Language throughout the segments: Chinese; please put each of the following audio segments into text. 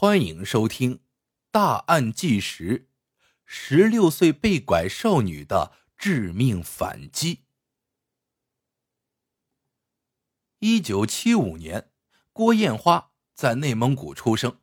欢迎收听《大案纪实》：十六岁被拐少女的致命反击。一九七五年，郭艳花在内蒙古出生，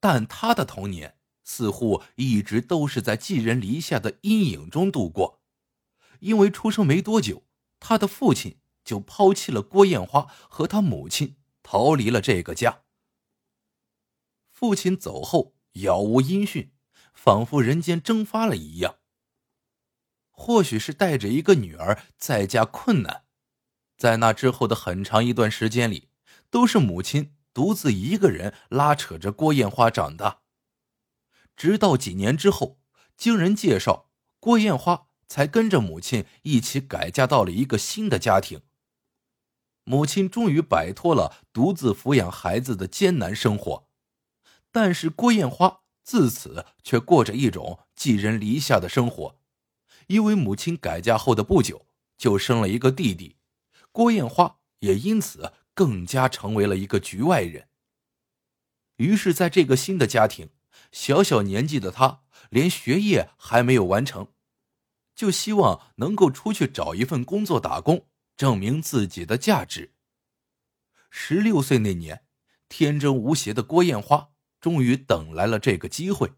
但她的童年似乎一直都是在寄人篱下的阴影中度过。因为出生没多久，她的父亲就抛弃了郭艳花和她母亲，逃离了这个家。父亲走后，杳无音讯，仿佛人间蒸发了一样。或许是带着一个女儿在家困难，在那之后的很长一段时间里，都是母亲独自一个人拉扯着郭艳花长大。直到几年之后，经人介绍，郭艳花才跟着母亲一起改嫁到了一个新的家庭。母亲终于摆脱了独自抚养孩子的艰难生活。但是郭艳花自此却过着一种寄人篱下的生活，因为母亲改嫁后的不久就生了一个弟弟，郭艳花也因此更加成为了一个局外人。于是，在这个新的家庭，小小年纪的她连学业还没有完成，就希望能够出去找一份工作打工，证明自己的价值。十六岁那年，天真无邪的郭艳花。终于等来了这个机会，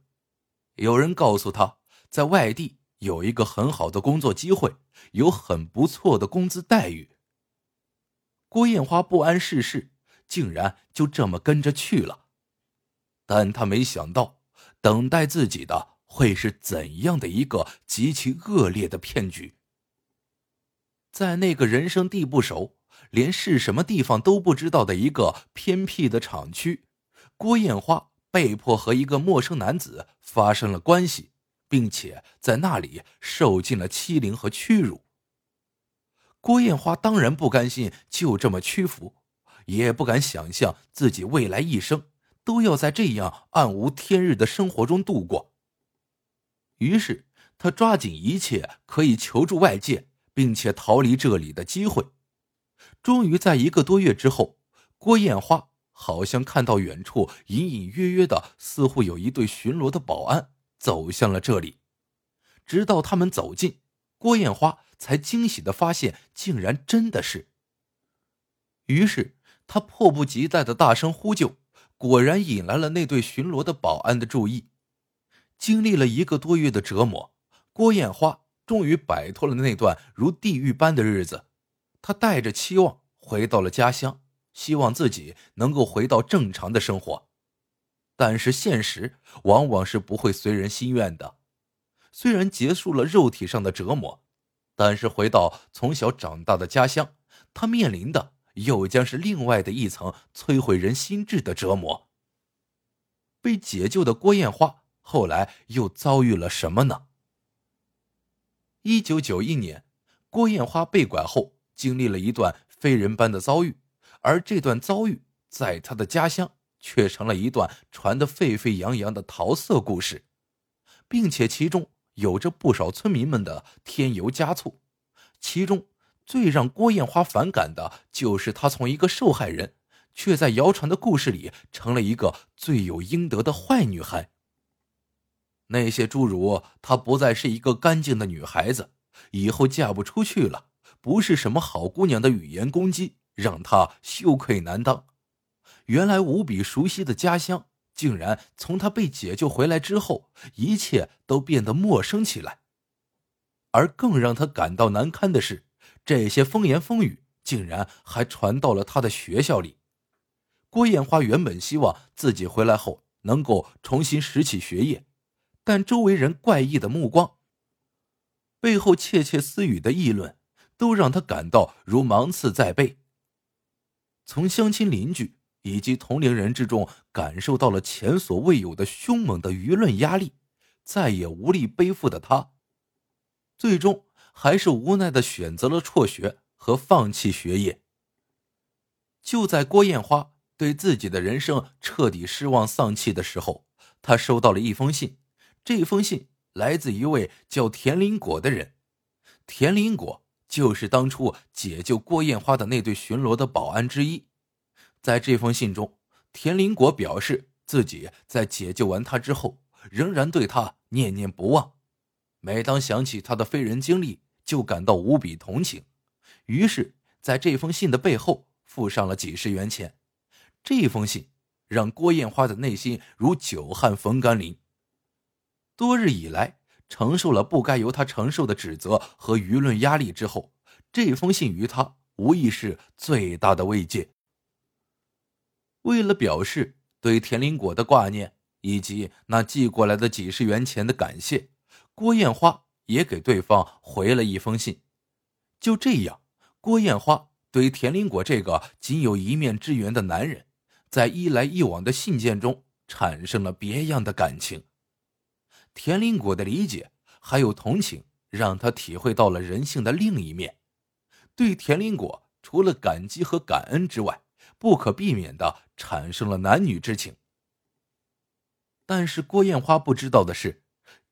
有人告诉他，在外地有一个很好的工作机会，有很不错的工资待遇。郭艳花不谙世事，竟然就这么跟着去了。但他没想到，等待自己的会是怎样的一个极其恶劣的骗局。在那个人生地不熟、连是什么地方都不知道的一个偏僻的厂区，郭艳花。被迫和一个陌生男子发生了关系，并且在那里受尽了欺凌和屈辱。郭艳花当然不甘心就这么屈服，也不敢想象自己未来一生都要在这样暗无天日的生活中度过。于是，他抓紧一切可以求助外界并且逃离这里的机会。终于在一个多月之后，郭艳花。好像看到远处隐隐约约的，似乎有一队巡逻的保安走向了这里。直到他们走近，郭艳花才惊喜的发现，竟然真的是。于是他迫不及待的大声呼救，果然引来了那队巡逻的保安的注意。经历了一个多月的折磨，郭艳花终于摆脱了那段如地狱般的日子。她带着期望回到了家乡。希望自己能够回到正常的生活，但是现实往往是不会随人心愿的。虽然结束了肉体上的折磨，但是回到从小长大的家乡，他面临的又将是另外的一层摧毁人心智的折磨。被解救的郭艳花后来又遭遇了什么呢？一九九一年，郭艳花被拐后，经历了一段非人般的遭遇。而这段遭遇，在他的家乡却成了一段传得沸沸扬扬的桃色故事，并且其中有着不少村民们的添油加醋。其中最让郭艳花反感的就是她从一个受害人，却在谣传的故事里成了一个罪有应得的坏女孩。那些诸如她不再是一个干净的女孩子，以后嫁不出去了，不是什么好姑娘的语言攻击。让他羞愧难当。原来无比熟悉的家乡，竟然从他被解救回来之后，一切都变得陌生起来。而更让他感到难堪的是，这些风言风语竟然还传到了他的学校里。郭艳花原本希望自己回来后能够重新拾起学业，但周围人怪异的目光、背后窃窃私语的议论，都让他感到如芒刺在背。从乡亲邻居以及同龄人之中感受到了前所未有的凶猛的舆论压力，再也无力背负的他，最终还是无奈的选择了辍学和放弃学业。就在郭艳花对自己的人生彻底失望丧气的时候，他收到了一封信。这封信来自一位叫田林果的人，田林果。就是当初解救郭艳花的那对巡逻的保安之一，在这封信中，田林果表示自。己在解救完他之后，仍然对他念念不忘。每当想起他的非人经历，就感到无比同情。于是，在这封信的背后附上了几十元钱。这封信让郭艳花的内心如久旱逢甘霖。多日以来，承受了不该由他承受的指责和舆论压力之后，这封信于他无疑是最大的慰藉。为了表示对田林果的挂念以及那寄过来的几十元钱的感谢，郭艳花也给对方回了一封信。就这样，郭艳花对田林果这个仅有一面之缘的男人，在一来一往的信件中产生了别样的感情。田林果的理解还有同情，让他体会到了人性的另一面。对田林果，除了感激和感恩之外，不可避免的产生了男女之情。但是郭艳花不知道的是，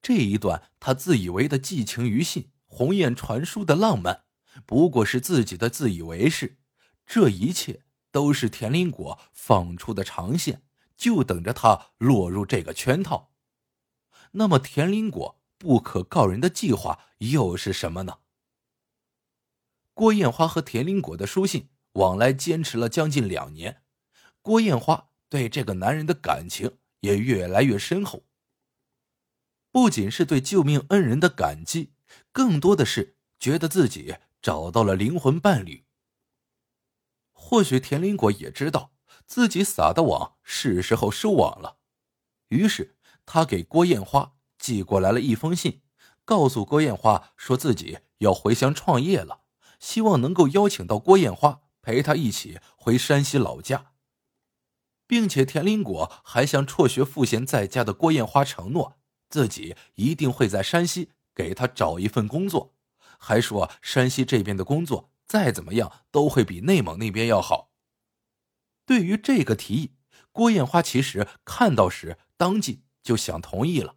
这一段她自以为的寄情于信、鸿雁传书的浪漫，不过是自己的自以为是。这一切都是田林果放出的长线，就等着他落入这个圈套。那么，田林果不可告人的计划又是什么呢？郭艳花和田林果的书信往来坚持了将近两年，郭艳花对这个男人的感情也越来越深厚。不仅是对救命恩人的感激，更多的是觉得自己找到了灵魂伴侣。或许田林果也知道自己撒的网是时候收网了，于是。他给郭艳花寄过来了一封信，告诉郭艳花说自己要回乡创业了，希望能够邀请到郭艳花陪他一起回山西老家，并且田林果还向辍学赋闲在家的郭艳花承诺，自己一定会在山西给他找一份工作，还说山西这边的工作再怎么样都会比内蒙那边要好。对于这个提议，郭艳花其实看到时当即。就想同意了。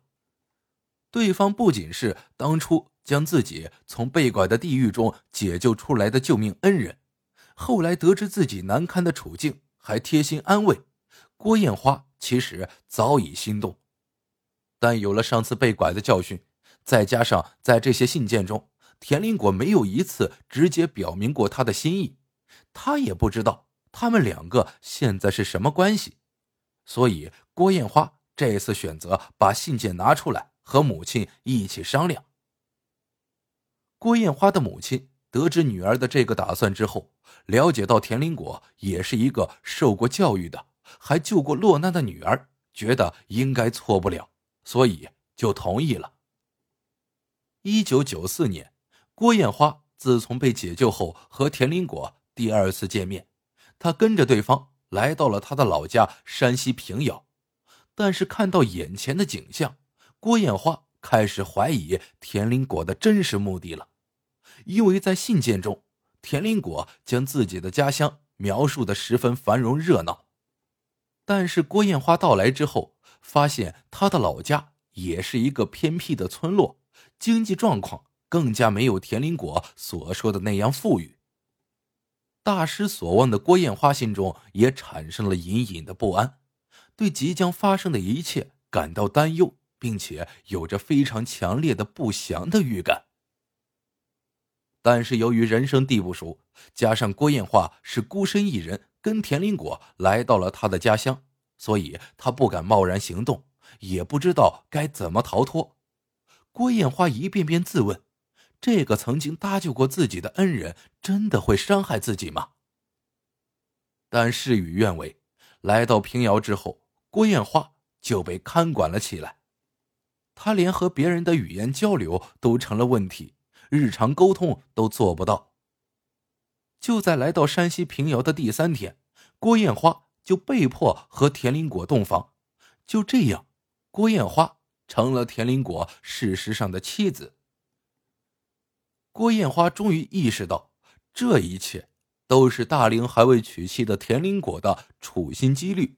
对方不仅是当初将自己从被拐的地狱中解救出来的救命恩人，后来得知自己难堪的处境，还贴心安慰。郭艳花其实早已心动，但有了上次被拐的教训，再加上在这些信件中，田林果没有一次直接表明过他的心意，他也不知道他们两个现在是什么关系，所以郭艳花。这次选择把信件拿出来和母亲一起商量。郭艳花的母亲得知女儿的这个打算之后，了解到田林果也是一个受过教育的，还救过落难的女儿，觉得应该错不了，所以就同意了。一九九四年，郭艳花自从被解救后，和田林果第二次见面，她跟着对方来到了他的老家山西平遥。但是看到眼前的景象，郭艳花开始怀疑田林果的真实目的了，因为在信件中，田林果将自己的家乡描述的十分繁荣热闹，但是郭艳花到来之后，发现他的老家也是一个偏僻的村落，经济状况更加没有田林果所说的那样富裕。大失所望的郭艳花心中也产生了隐隐的不安。对即将发生的一切感到担忧，并且有着非常强烈的不祥的预感。但是由于人生地不熟，加上郭艳花是孤身一人跟田林果来到了他的家乡，所以他不敢贸然行动，也不知道该怎么逃脱。郭艳花一遍遍自问：这个曾经搭救过自己的恩人，真的会伤害自己吗？但事与愿违，来到平遥之后。郭艳花就被看管了起来，他连和别人的语言交流都成了问题，日常沟通都做不到。就在来到山西平遥的第三天，郭艳花就被迫和田林果洞房。就这样，郭艳花成了田林果事实上的妻子。郭艳花终于意识到，这一切都是大龄还未娶妻的田林果的处心积虑。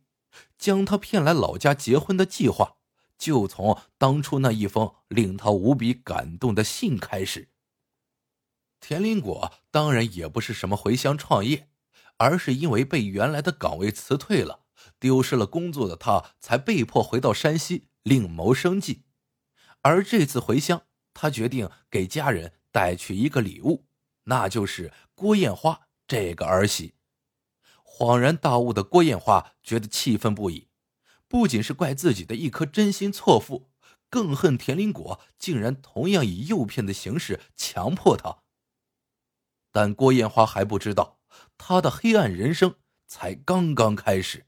将他骗来老家结婚的计划，就从当初那一封令他无比感动的信开始。田林果当然也不是什么回乡创业，而是因为被原来的岗位辞退了，丢失了工作的他才被迫回到山西另谋生计。而这次回乡，他决定给家人带去一个礼物，那就是郭艳花这个儿媳。恍然大悟的郭艳花觉得气愤不已，不仅是怪自己的一颗真心错付，更恨田林果竟然同样以诱骗的形式强迫他。但郭艳花还不知道，她的黑暗人生才刚刚开始。